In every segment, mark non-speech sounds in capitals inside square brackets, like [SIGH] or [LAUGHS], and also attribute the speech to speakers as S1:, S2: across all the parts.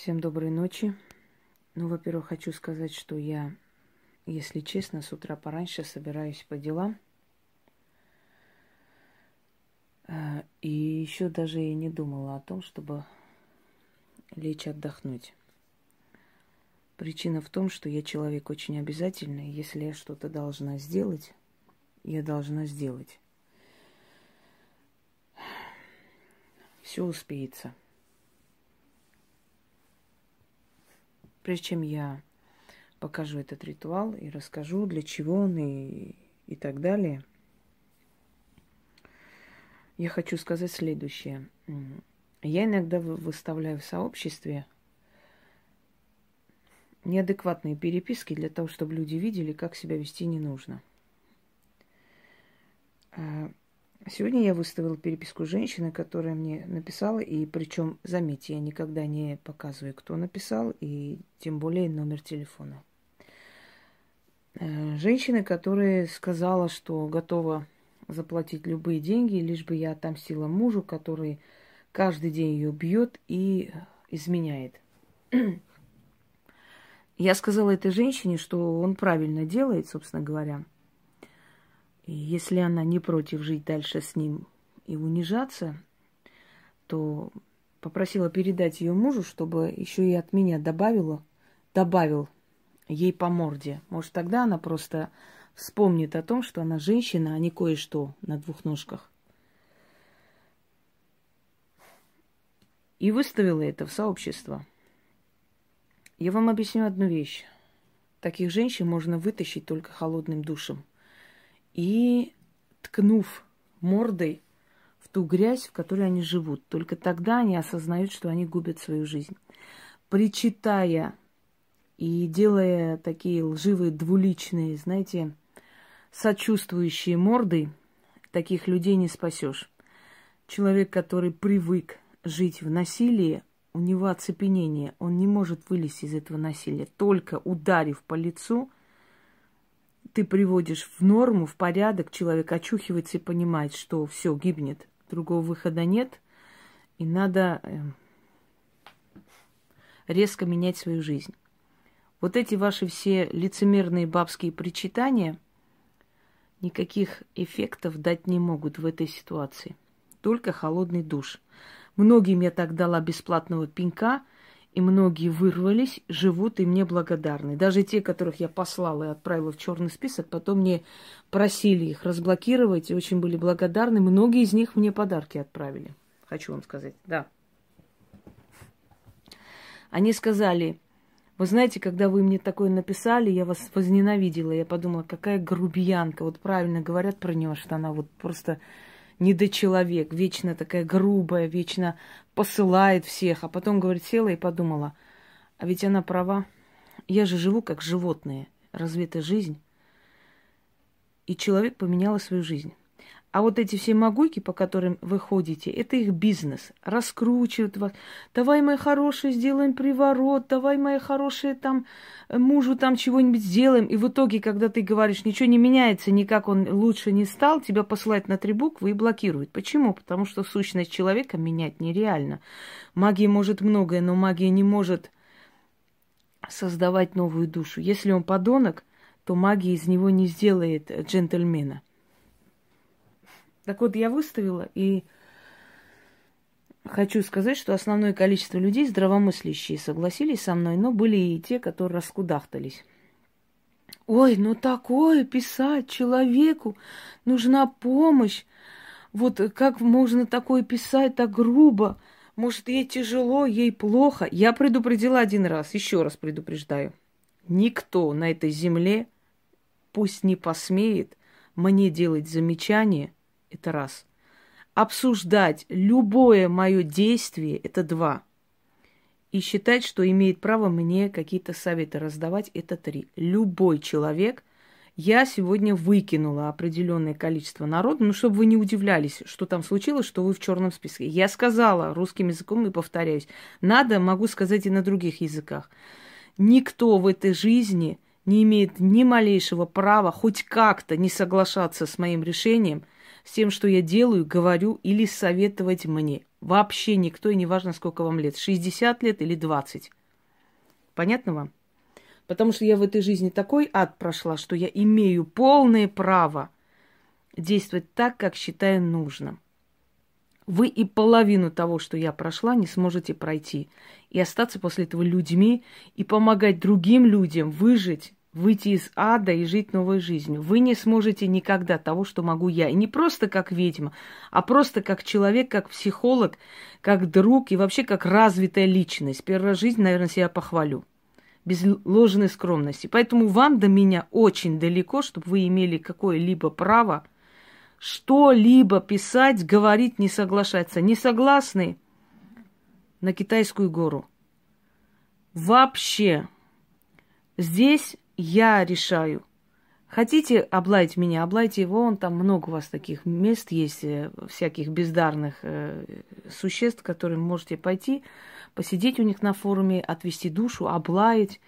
S1: Всем доброй ночи. Ну, во-первых, хочу сказать, что я, если честно, с утра пораньше собираюсь по делам. А, и еще даже и не думала о том, чтобы лечь отдохнуть. Причина в том, что я человек очень обязательный. Если я что-то должна сделать, я должна сделать. Все успеется. Прежде чем я покажу этот ритуал и расскажу, для чего он и, и так далее, я хочу сказать следующее. Я иногда выставляю в сообществе неадекватные переписки для того, чтобы люди видели, как себя вести не нужно. Сегодня я выставила переписку женщины, которая мне написала, и причем, заметьте, я никогда не показываю, кто написал, и тем более номер телефона. Э, женщина, которая сказала, что готова заплатить любые деньги, лишь бы я отомстила мужу, который каждый день ее бьет и изменяет. [CLEARS THROAT] Я сказала этой женщине, что он правильно делает, собственно говоря – и если она не против жить дальше с ним и унижаться, то попросила передать ее мужу, чтобы еще и от меня добавила, добавил ей по морде. Может, тогда она просто вспомнит о том, что она женщина, а не кое-что на двух ножках. И выставила это в сообщество. Я вам объясню одну вещь. Таких женщин можно вытащить только холодным душем и ткнув мордой в ту грязь, в которой они живут. Только тогда они осознают, что они губят свою жизнь. Причитая и делая такие лживые, двуличные, знаете, сочувствующие морды, таких людей не спасешь. Человек, который привык жить в насилии, у него оцепенение, он не может вылезти из этого насилия. Только ударив по лицу – ты приводишь в норму, в порядок, человек очухивается и понимает, что все гибнет, другого выхода нет, и надо эм, резко менять свою жизнь. Вот эти ваши все лицемерные бабские причитания никаких эффектов дать не могут в этой ситуации. Только холодный душ. Многим я так дала бесплатного пинка – и многие вырвались, живут и мне благодарны. Даже те, которых я послала и отправила в черный список, потом мне просили их разблокировать и очень были благодарны. Многие из них мне подарки отправили. Хочу вам сказать, да. Они сказали, вы знаете, когда вы мне такое написали, я вас возненавидела. Я подумала, какая грубиянка. Вот правильно говорят про нее, что она вот просто недочеловек, вечно такая грубая, вечно посылает всех, а потом, говорит, села и подумала, а ведь она права, я же живу как животное, разве это жизнь? И человек поменяла свою жизнь. А вот эти все могуйки, по которым вы ходите, это их бизнес. Раскручивают вас. Давай, моя хорошая, сделаем приворот. Давай, моя хорошая, там мужу там чего-нибудь сделаем. И в итоге, когда ты говоришь, ничего не меняется, никак он лучше не стал, тебя посылают на три буквы и блокируют. Почему? Потому что сущность человека менять нереально. Магия может многое, но магия не может создавать новую душу. Если он подонок, то магия из него не сделает джентльмена. Так вот, я выставила и хочу сказать, что основное количество людей здравомыслящие согласились со мной, но были и те, которые раскудахтались. Ой, ну такое писать человеку, нужна помощь. Вот как можно такое писать так грубо? Может, ей тяжело, ей плохо. Я предупредила один раз, еще раз предупреждаю. Никто на этой земле пусть не посмеет мне делать замечания – это раз. Обсуждать любое мое действие – это два. И считать, что имеет право мне какие-то советы раздавать – это три. Любой человек – я сегодня выкинула определенное количество народа, ну, чтобы вы не удивлялись, что там случилось, что вы в черном списке. Я сказала русским языком и повторяюсь. Надо, могу сказать и на других языках. Никто в этой жизни не имеет ни малейшего права хоть как-то не соглашаться с моим решением – с тем, что я делаю, говорю или советовать мне. Вообще никто, и не важно, сколько вам лет. 60 лет или 20. Понятно вам? Потому что я в этой жизни такой ад прошла, что я имею полное право действовать так, как считаю нужным. Вы и половину того, что я прошла, не сможете пройти. И остаться после этого людьми и помогать другим людям выжить, выйти из ада и жить новой жизнью. Вы не сможете никогда того, что могу я. И не просто как ведьма, а просто как человек, как психолог, как друг и вообще как развитая личность. Первая жизнь, наверное, себя похвалю без ложной скромности. Поэтому вам до меня очень далеко, чтобы вы имели какое-либо право что-либо писать, говорить, не соглашаться. Не согласны на китайскую гору. Вообще. Здесь я решаю. Хотите облаять меня, облайте его, он там много у вас таких мест есть, э, всяких бездарных э, существ, которые можете пойти, посидеть у них на форуме, отвести душу, облаять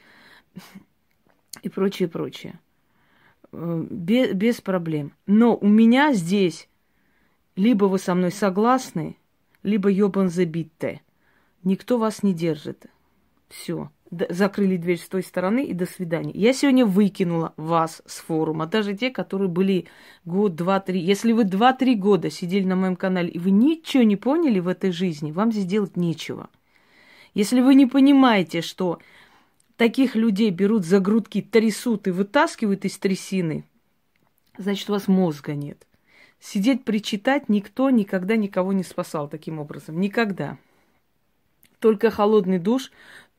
S1: и прочее, прочее. Без, э, без проблем. Но у меня здесь либо вы со мной согласны, либо ёбан забитте. Никто вас не держит. Все закрыли дверь с той стороны и до свидания. Я сегодня выкинула вас с форума, даже те, которые были год, два, три. Если вы два-три года сидели на моем канале и вы ничего не поняли в этой жизни, вам здесь делать нечего. Если вы не понимаете, что таких людей берут за грудки, трясут и вытаскивают из трясины, значит, у вас мозга нет. Сидеть причитать никто никогда никого не спасал таким образом. Никогда. Только холодный душ,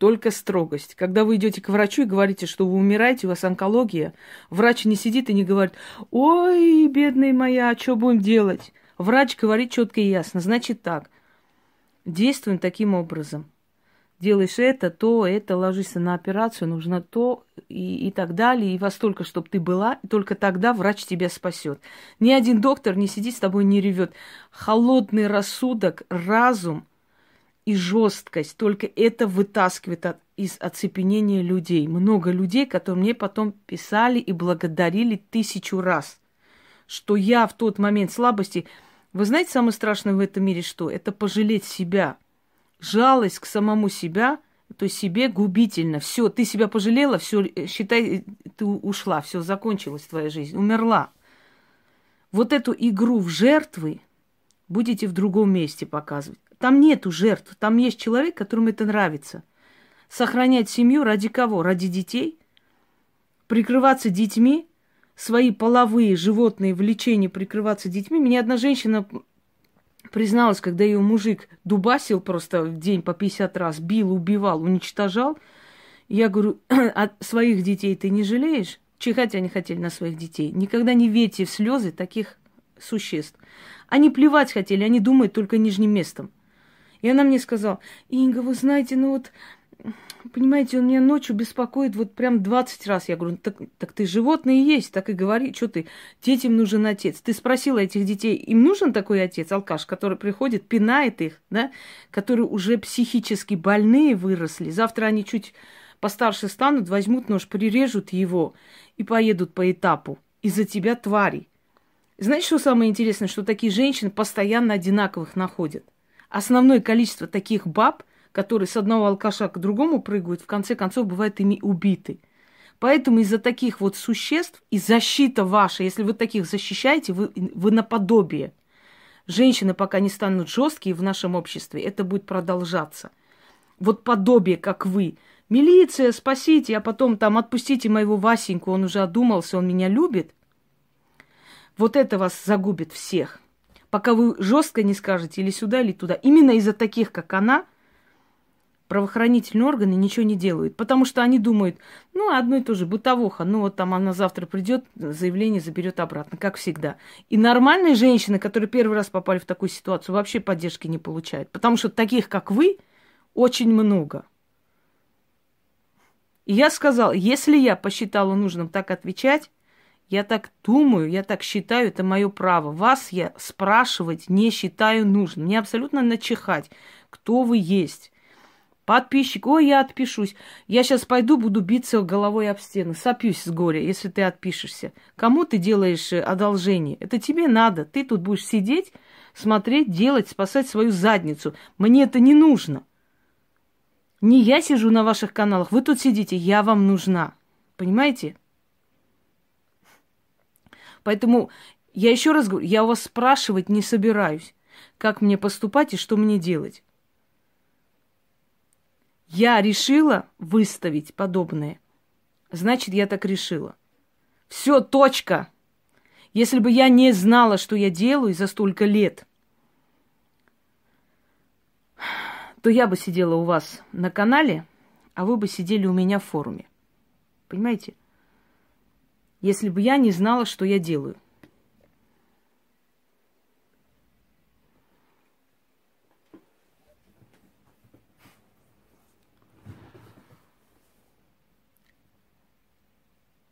S1: только строгость. Когда вы идете к врачу и говорите, что вы умираете, у вас онкология, врач не сидит и не говорит, ой, бедная моя, а что будем делать? Врач говорит четко и ясно, значит так, действуем таким образом. Делаешь это, то, это, ложишься на операцию, нужно то и, и так далее. И во столько, чтобы ты была, и только тогда врач тебя спасет. Ни один доктор не сидит с тобой, не ревет. Холодный рассудок, разум – и жесткость, только это вытаскивает от, из оцепенения людей. Много людей, которые мне потом писали и благодарили тысячу раз, что я в тот момент слабости... Вы знаете, самое страшное в этом мире что? Это пожалеть себя. Жалость к самому себя, то себе губительно. Все, ты себя пожалела, все, считай, ты ушла, все, закончилась твоя жизнь, умерла. Вот эту игру в жертвы будете в другом месте показывать. Там нету жертв, там есть человек, которому это нравится. Сохранять семью ради кого? Ради детей? Прикрываться детьми? Свои половые животные влечения прикрываться детьми? Меня одна женщина призналась, когда ее мужик дубасил просто в день по 50 раз, бил, убивал, уничтожал. Я говорю, а своих детей ты не жалеешь? Чихать они хотели на своих детей. Никогда не верьте в слезы таких существ. Они плевать хотели, они думают только нижним местом. И она мне сказала, Инга, вы знаете, ну вот, понимаете, он меня ночью беспокоит вот прям 20 раз. Я говорю, так, так ты животное есть, так и говори, что ты, детям нужен отец. Ты спросила этих детей, им нужен такой отец, алкаш, который приходит, пинает их, да, которые уже психически больные выросли. Завтра они чуть постарше станут, возьмут нож, прирежут его и поедут по этапу. Из-за тебя твари. Знаете, что самое интересное? Что такие женщины постоянно одинаковых находят основное количество таких баб, которые с одного алкаша к другому прыгают, в конце концов бывают ими убиты. Поэтому из-за таких вот существ и защита ваша, если вы таких защищаете, вы, вы наподобие. Женщины пока не станут жесткие в нашем обществе, это будет продолжаться. Вот подобие, как вы. Милиция, спасите, а потом там отпустите моего Васеньку, он уже одумался, он меня любит. Вот это вас загубит всех пока вы жестко не скажете или сюда, или туда. Именно из-за таких, как она, правоохранительные органы ничего не делают. Потому что они думают, ну, одно и то же, бытовуха, ну, вот там она завтра придет, заявление заберет обратно, как всегда. И нормальные женщины, которые первый раз попали в такую ситуацию, вообще поддержки не получают. Потому что таких, как вы, очень много. И я сказала, если я посчитала нужным так отвечать, я так думаю, я так считаю, это мое право. Вас я спрашивать не считаю нужным. Мне абсолютно начихать, кто вы есть. Подписчик, ой, я отпишусь. Я сейчас пойду, буду биться головой об стену. Сопьюсь с горя, если ты отпишешься. Кому ты делаешь э, одолжение? Это тебе надо. Ты тут будешь сидеть, смотреть, делать, спасать свою задницу. Мне это не нужно. Не я сижу на ваших каналах, вы тут сидите, я вам нужна. Понимаете? Поэтому я еще раз говорю, я вас спрашивать не собираюсь, как мне поступать и что мне делать. Я решила выставить подобное. Значит, я так решила. Все, точка. Если бы я не знала, что я делаю за столько лет, то я бы сидела у вас на канале, а вы бы сидели у меня в форуме. Понимаете? Если бы я не знала, что я делаю.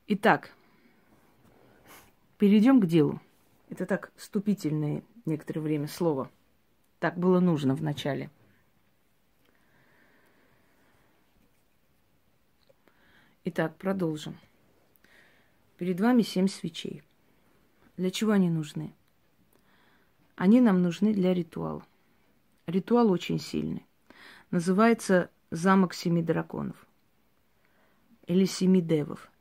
S1: Итак, перейдем к делу. Это так вступительное некоторое время слово. Так было нужно в начале. Итак, продолжим. Перед вами семь свечей. Для чего они нужны? Они нам нужны для ритуала. Ритуал очень сильный. Называется замок семи драконов или семи девов.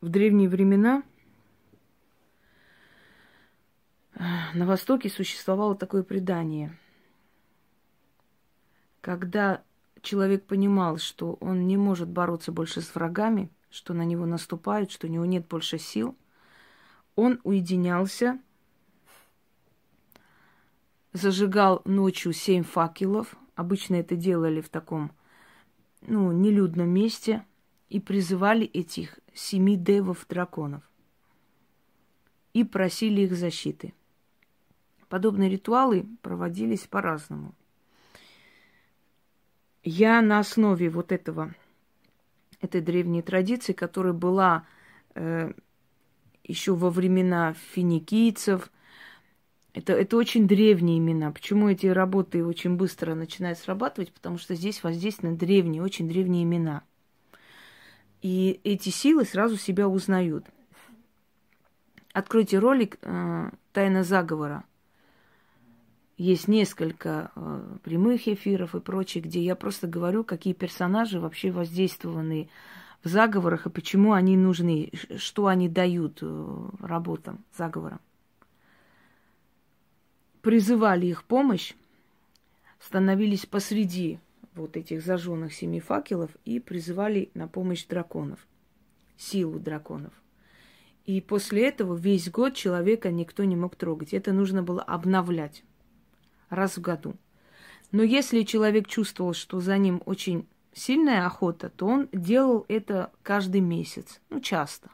S1: В древние времена на Востоке существовало такое предание. Когда человек понимал, что он не может бороться больше с врагами, что на него наступают, что у него нет больше сил, он уединялся, зажигал ночью семь факелов. Обычно это делали в таком, ну, нелюдном месте – и призывали этих семи девов драконов и просили их защиты. Подобные ритуалы проводились по-разному. Я на основе вот этого, этой древней традиции, которая была э, еще во времена финикийцев, это, это очень древние имена. Почему эти работы очень быстро начинают срабатывать? Потому что здесь воздействуют на древние, очень древние имена – и эти силы сразу себя узнают. Откройте ролик э, «Тайна заговора». Есть несколько э, прямых эфиров и прочее, где я просто говорю, какие персонажи вообще воздействованы в заговорах и почему они нужны, что они дают э, работам, заговорам. Призывали их помощь, становились посреди вот этих зажженных семи факелов и призывали на помощь драконов, силу драконов. И после этого весь год человека никто не мог трогать. Это нужно было обновлять раз в году. Но если человек чувствовал, что за ним очень сильная охота, то он делал это каждый месяц, ну часто.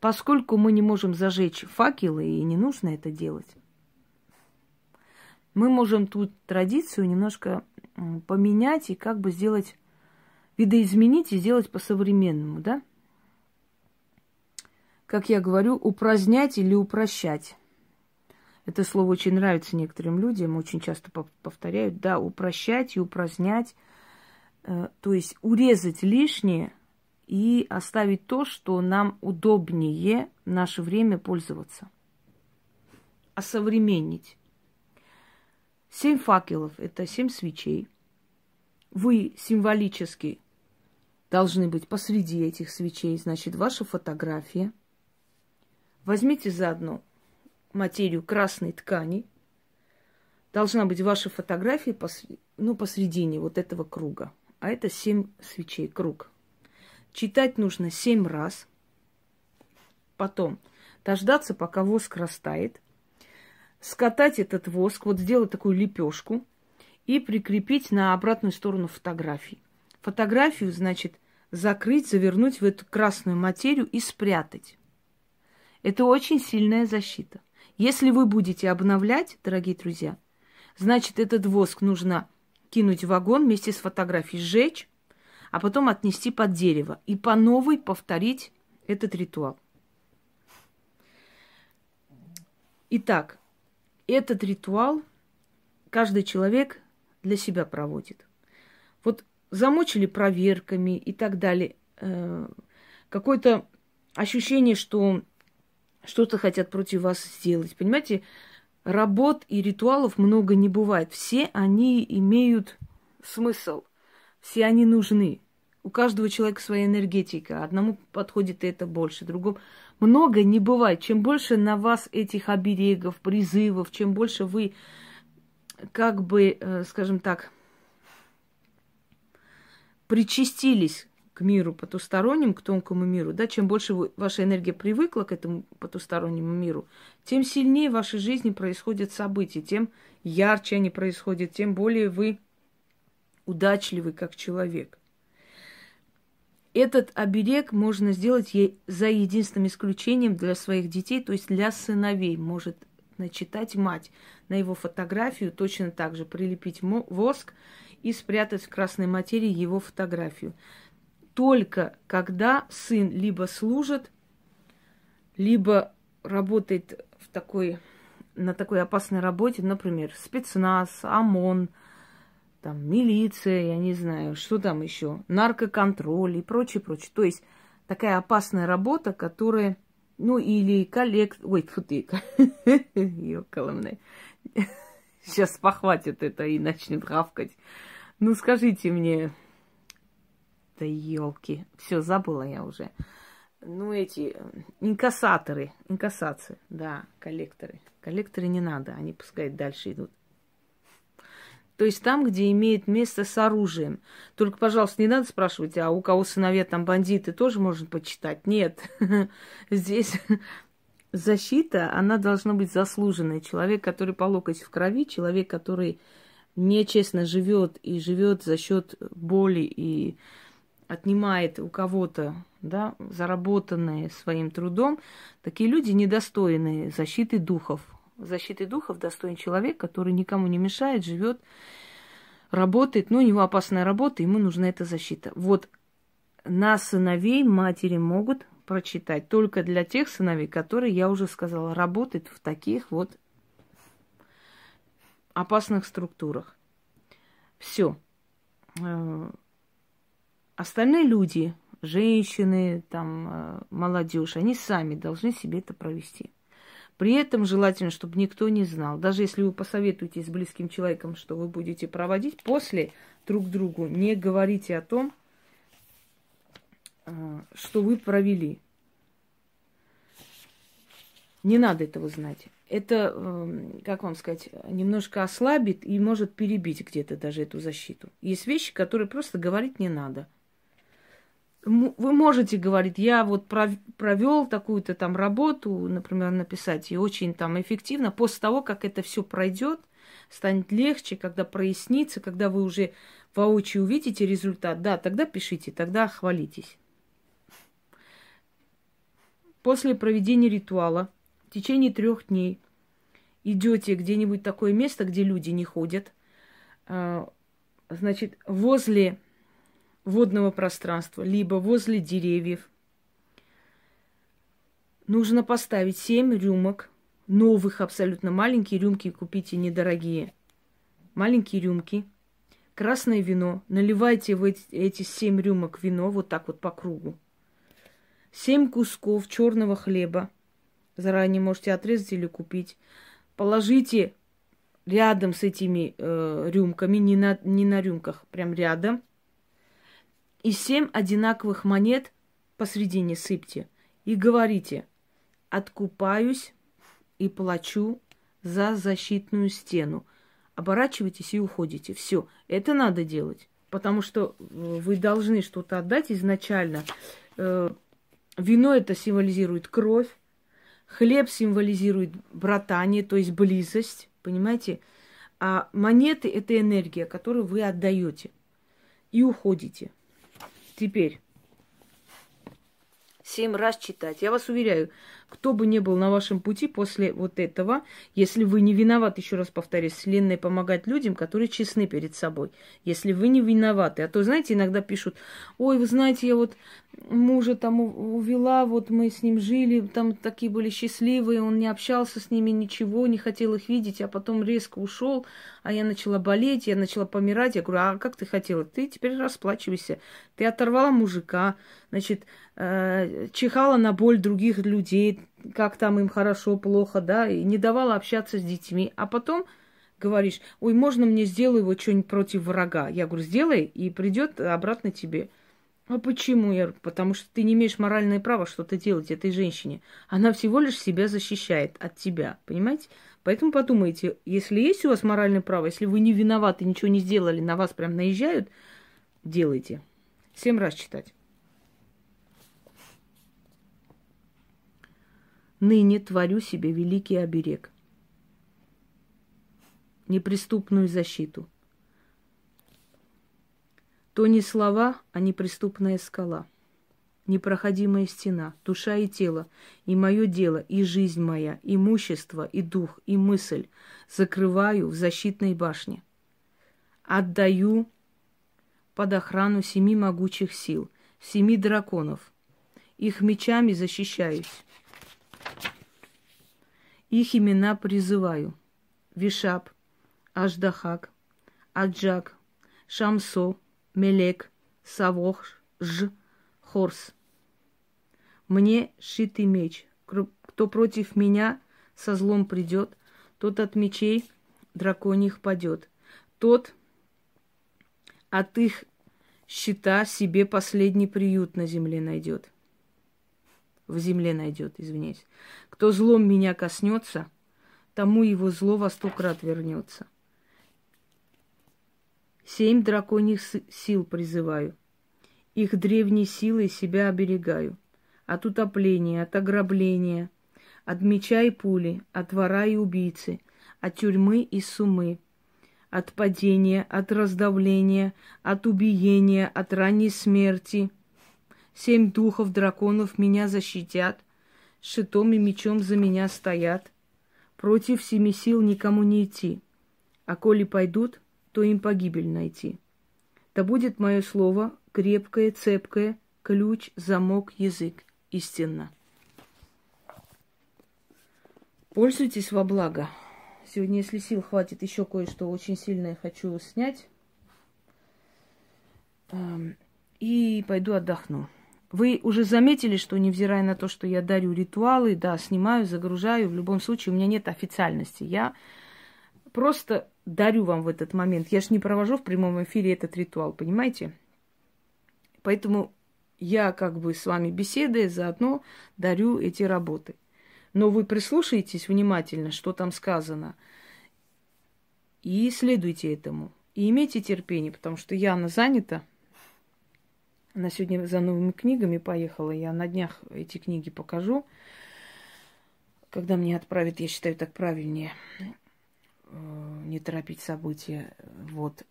S1: Поскольку мы не можем зажечь факелы и не нужно это делать, мы можем тут традицию немножко поменять и как бы сделать, видоизменить и сделать по-современному, да? Как я говорю, упразднять или упрощать. Это слово очень нравится некоторым людям, очень часто повторяют, да, упрощать и упразднять, э, то есть урезать лишнее и оставить то, что нам удобнее в наше время пользоваться. Осовременить. Семь факелов – это семь свечей. Вы символически должны быть посреди этих свечей, значит, ваша фотография. Возьмите заодно материю красной ткани. Должна быть ваша фотография посреди, ну, посредине вот этого круга. А это семь свечей, круг. Читать нужно семь раз. Потом дождаться, пока воск растает – скатать этот воск, вот сделать такую лепешку и прикрепить на обратную сторону фотографии. Фотографию, значит, закрыть, завернуть в эту красную материю и спрятать. Это очень сильная защита. Если вы будете обновлять, дорогие друзья, значит, этот воск нужно кинуть в огонь вместе с фотографией, сжечь, а потом отнести под дерево и по новой повторить этот ритуал. Итак, этот ритуал каждый человек для себя проводит. Вот замочили проверками и так далее. Э, какое-то ощущение, что что-то хотят против вас сделать. Понимаете, работ и ритуалов много не бывает. Все они имеют смысл, все они нужны. У каждого человека своя энергетика. Одному подходит это больше, другому. Много не бывает. Чем больше на вас этих оберегов, призывов, чем больше вы, как бы, э, скажем так, причастились к миру потусторонним, к тонкому миру, да, чем больше вы, ваша энергия привыкла к этому потустороннему миру, тем сильнее в вашей жизни происходят события, тем ярче они происходят, тем более вы удачливый как человек. Этот оберег можно сделать за единственным исключением для своих детей, то есть для сыновей. Может начитать мать на его фотографию, точно так же прилепить воск и спрятать в красной материи его фотографию только когда сын либо служит, либо работает в такой, на такой опасной работе, например, спецназ, ОМОН, там, милиция, я не знаю, что там еще, наркоконтроль и прочее, прочее. То есть такая опасная работа, которая, ну, или коллект... Ой, фу ты, [LAUGHS] ёкаламне. [LAUGHS] Сейчас похватит это и начнет гавкать. Ну, скажите мне, да елки. Все, забыла я уже. Ну, эти э, инкассаторы, инкассации, да, коллекторы. Коллекторы не надо, они пускай дальше идут. То есть там, где имеет место с оружием. Только, пожалуйста, не надо спрашивать, а у кого сыновья там бандиты, тоже можно почитать. Нет, [LAUGHS] здесь защита, она должна быть заслуженной. Человек, который по локоть в крови, человек, который нечестно живет и живет за счет боли и отнимает у кого-то да, заработанное своим трудом, такие люди недостойны защиты духов. Защиты духов достоин человек, который никому не мешает, живет, работает, но у него опасная работа, ему нужна эта защита. Вот на сыновей матери могут прочитать только для тех сыновей, которые, я уже сказала, работают в таких вот опасных структурах. Все э, Остальные люди, женщины, там, э, молодежь, они сами должны себе это провести. При этом желательно, чтобы никто не знал. Даже если вы посоветуете с близким человеком, что вы будете проводить, после друг другу не говорите о том, э, что вы провели. Не надо этого знать. Это, эм, как вам сказать, немножко ослабит и может перебить где-то даже эту защиту. Есть вещи, которые просто говорить не надо – вы можете говорить, я вот провел такую-то там работу, например, написать, и очень там эффективно. После того, как это все пройдет, станет легче, когда прояснится, когда вы уже воочию увидите результат, да, тогда пишите, тогда хвалитесь. После проведения ритуала в течение трех дней идете где-нибудь такое место, где люди не ходят, а, значит, возле водного пространства, либо возле деревьев. Нужно поставить семь рюмок, новых абсолютно маленькие рюмки купите недорогие. Маленькие рюмки, красное вино, наливайте в эти семь рюмок вино вот так вот по кругу. Семь кусков черного хлеба, заранее можете отрезать или купить. Положите рядом с этими э, рюмками, не на, не на рюмках, прям рядом и семь одинаковых монет посредине сыпьте и говорите, откупаюсь и плачу за защитную стену. Оборачивайтесь и уходите. Все, это надо делать, потому что э, вы должны что-то отдать изначально. Э, вино это символизирует кровь, хлеб символизирует братание, то есть близость, понимаете? А монеты это энергия, которую вы отдаете и уходите. Теперь семь раз читать. Я вас уверяю, кто бы ни был на вашем пути после вот этого, если вы не виноваты, еще раз повторюсь, Вселенная помогает людям, которые честны перед собой. Если вы не виноваты. А то, знаете, иногда пишут, ой, вы знаете, я вот мужа там увела, вот мы с ним жили, там такие были счастливые, он не общался с ними, ничего, не хотел их видеть, а потом резко ушел, а я начала болеть, я начала помирать. Я говорю, а как ты хотела? Ты теперь расплачивайся. Ты оторвала мужика, значит, э, чихала на боль других людей, как там им хорошо, плохо, да, и не давала общаться с детьми. А потом говоришь, ой, можно мне сделаю его что-нибудь против врага? Я говорю, сделай, и придет обратно тебе. А почему? Я говорю, потому что ты не имеешь моральное право что-то делать этой женщине. Она всего лишь себя защищает от тебя, понимаете? Поэтому подумайте, если есть у вас моральное право, если вы не виноваты, ничего не сделали, на вас прям наезжают, делайте. Семь раз читать. Ныне творю себе великий оберег, неприступную защиту. То не слова, а неприступная скала, непроходимая стена, душа и тело, и мое дело, и жизнь моя, имущество, и дух, и мысль закрываю в защитной башне. Отдаю под охрану семи могучих сил, семи драконов. Их мечами защищаюсь. Их имена призываю. Вишап, Аждахак, Аджак, Шамсо, Мелек, Савох, Ж, Хорс. Мне шитый меч. Кто против меня со злом придет, тот от мечей драконьих падет. Тот от их щита себе последний приют на земле найдет в земле найдет, извиняюсь. Кто злом меня коснется, тому его зло во сто крат вернется. Семь драконьих сил призываю. Их древней силой себя оберегаю. От утопления, от ограбления, от меча и пули, от вора и убийцы, от тюрьмы и сумы, от падения, от раздавления, от убиения, от ранней смерти – Семь духов драконов меня защитят, шитом и мечом за меня стоят. Против семи сил никому не идти, а коли пойдут, то им погибель найти. Да будет мое слово крепкое, цепкое, ключ, замок, язык, истинно. Пользуйтесь во благо. Сегодня, если сил хватит, еще кое-что очень сильное хочу снять. Эм, и пойду отдохну. Вы уже заметили, что невзирая на то, что я дарю ритуалы, да, снимаю, загружаю, в любом случае у меня нет официальности. Я просто дарю вам в этот момент. Я же не провожу в прямом эфире этот ритуал, понимаете? Поэтому я как бы с вами беседуя, заодно дарю эти работы. Но вы прислушаетесь внимательно, что там сказано, и следуйте этому. И имейте терпение, потому что Яна занята, она сегодня за новыми книгами поехала. Я на днях эти книги покажу. Когда мне отправят, я считаю так правильнее. Э, не торопить события. Вот.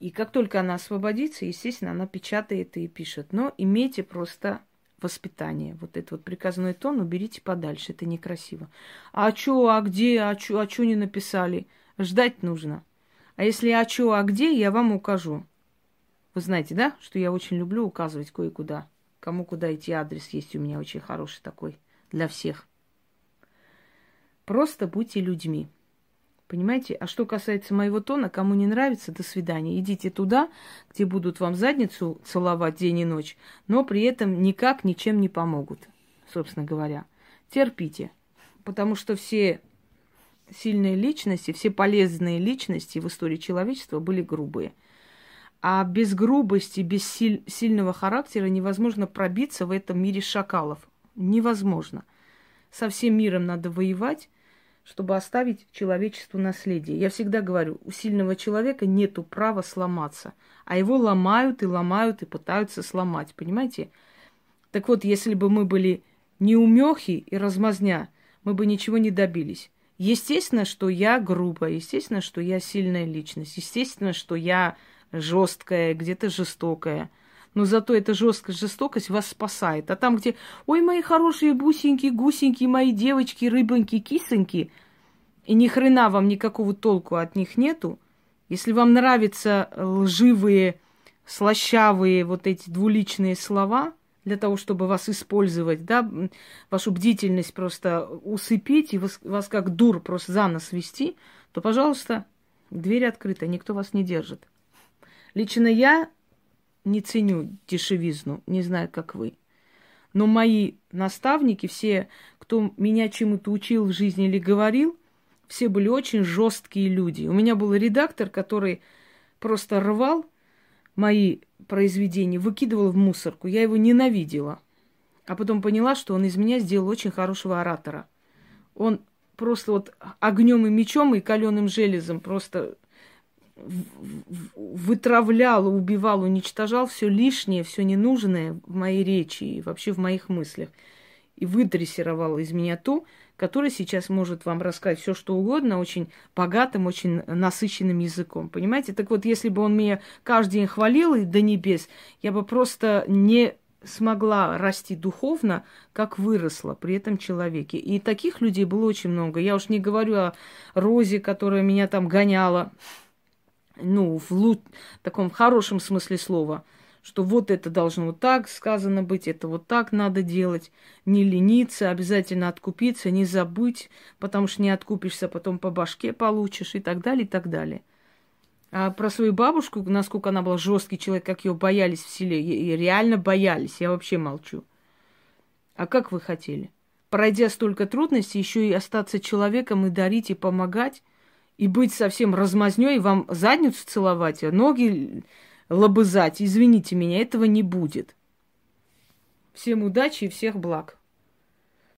S1: И как только она освободится, естественно, она печатает и пишет. Но имейте просто воспитание. Вот этот вот приказной тон уберите подальше. Это некрасиво. А чё, а где, а чё, а чё не написали? Ждать нужно. А если а чё, а где, я вам укажу. Вы знаете, да, что я очень люблю указывать кое-куда. Кому куда идти, адрес есть у меня очень хороший такой для всех. Просто будьте людьми. Понимаете? А что касается моего тона, кому не нравится, до свидания. Идите туда, где будут вам задницу целовать день и ночь, но при этом никак ничем не помогут, собственно говоря. Терпите. Потому что все сильные личности, все полезные личности в истории человечества были грубые – а без грубости, без силь, сильного характера невозможно пробиться в этом мире шакалов. Невозможно. Со всем миром надо воевать, чтобы оставить человечеству наследие. Я всегда говорю, у сильного человека нет права сломаться, а его ломают и ломают и пытаются сломать, понимаете? Так вот, если бы мы были неумехи и размазня, мы бы ничего не добились. Естественно, что я грубая, естественно, что я сильная личность, естественно, что я жесткая, где-то жестокая. Но зато эта жесткость, жестокость вас спасает. А там, где, ой, мои хорошие бусинки, гусеньки, мои девочки, рыбоньки, кисоньки, и ни хрена вам никакого толку от них нету, если вам нравятся лживые, слащавые вот эти двуличные слова, для того, чтобы вас использовать, да, вашу бдительность просто усыпить и вас, вас как дур просто за нос вести, то, пожалуйста, дверь открыта, никто вас не держит. Лично я не ценю дешевизну, не знаю, как вы. Но мои наставники, все, кто меня чему-то учил в жизни или говорил, все были очень жесткие люди. У меня был редактор, который просто рвал мои произведения, выкидывал в мусорку. Я его ненавидела. А потом поняла, что он из меня сделал очень хорошего оратора. Он просто вот огнем и мечом и каленым железом просто вытравлял, убивал, уничтожал все лишнее, все ненужное в моей речи и вообще в моих мыслях. И выдрессировал из меня то, которое сейчас может вам рассказать все, что угодно, очень богатым, очень насыщенным языком. Понимаете? Так вот, если бы он меня каждый день хвалил и до небес, я бы просто не смогла расти духовно, как выросла при этом человеке. И таких людей было очень много. Я уж не говорю о Розе, которая меня там гоняла, ну, в лу- таком хорошем смысле слова, что вот это должно вот так сказано быть, это вот так надо делать, не лениться, обязательно откупиться, не забыть, потому что не откупишься, потом по башке получишь и так далее, и так далее. А про свою бабушку, насколько она была жесткий человек, как ее боялись в селе, и реально боялись, я вообще молчу. А как вы хотели? Пройдя столько трудностей, еще и остаться человеком и дарить, и помогать, и быть совсем размазнёй, вам задницу целовать, а ноги лобызать, извините меня, этого не будет. Всем удачи и всех благ.